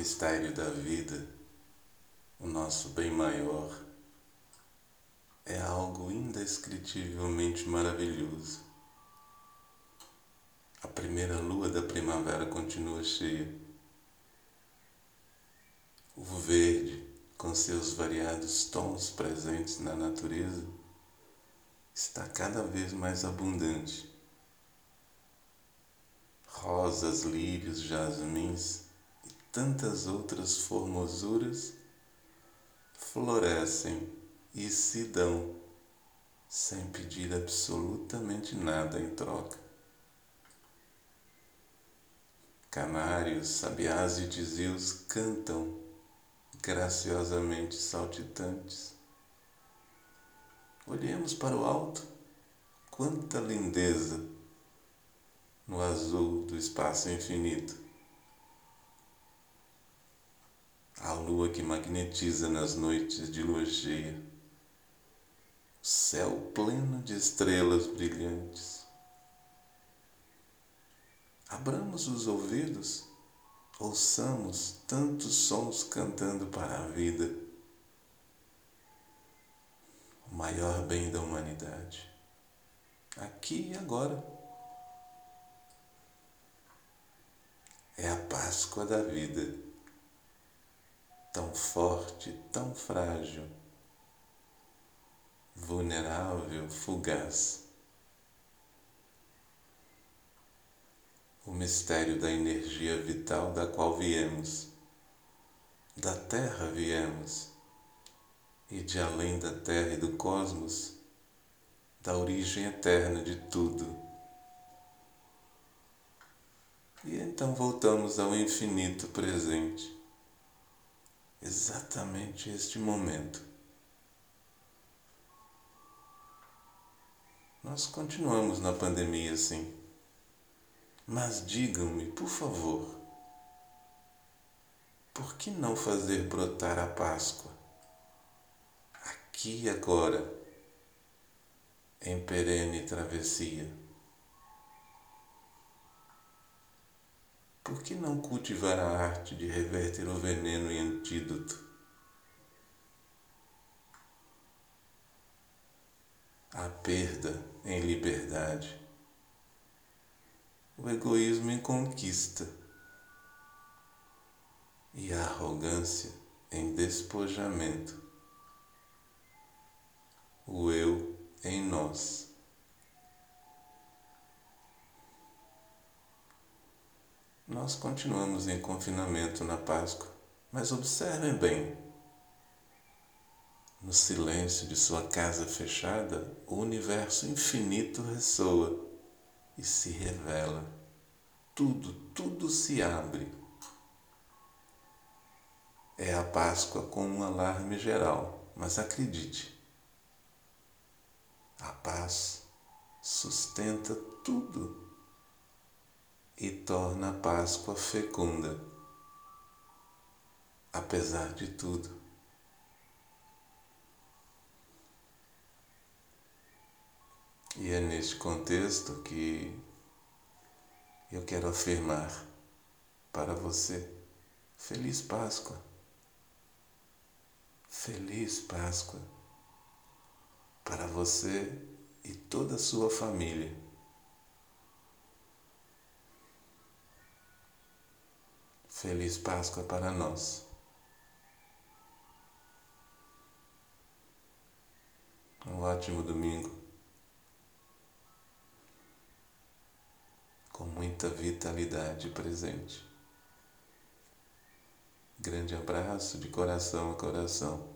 mistério da vida, o nosso bem maior, é algo indescritivelmente maravilhoso. A primeira lua da primavera continua cheia. O verde, com seus variados tons presentes na natureza, está cada vez mais abundante. Rosas, lírios, jasmins tantas outras formosuras florescem e se dão sem pedir absolutamente nada em troca. Canários, sabiás e tizios cantam graciosamente saltitantes. Olhemos para o alto, quanta lindeza no azul do espaço infinito. A lua que magnetiza nas noites de lua cheia, o céu pleno de estrelas brilhantes. Abramos os ouvidos, ouçamos tantos sons cantando para a vida, o maior bem da humanidade, aqui e agora. É a Páscoa da vida tão forte, tão frágil, vulnerável, fugaz. O mistério da energia vital da qual viemos, da Terra viemos, e de além da Terra e do cosmos, da origem eterna de tudo. E então voltamos ao infinito presente exatamente este momento. Nós continuamos na pandemia sim, mas digam-me, por favor, por que não fazer brotar a Páscoa aqui e agora, em perene travessia? Por que não cultivar a arte de reverter o veneno em antídoto? A perda em liberdade, o egoísmo em conquista e a arrogância em despojamento, o eu em nós. Nós continuamos em confinamento na Páscoa, mas observem bem. No silêncio de sua casa fechada, o universo infinito ressoa e se revela. Tudo, tudo se abre. É a Páscoa com um alarme geral, mas acredite, a paz sustenta tudo e torna a Páscoa fecunda, apesar de tudo. E é neste contexto que eu quero afirmar para você: Feliz Páscoa! Feliz Páscoa para você e toda a sua família. Feliz Páscoa para nós. Um ótimo domingo. Com muita vitalidade presente. Grande abraço de coração a coração.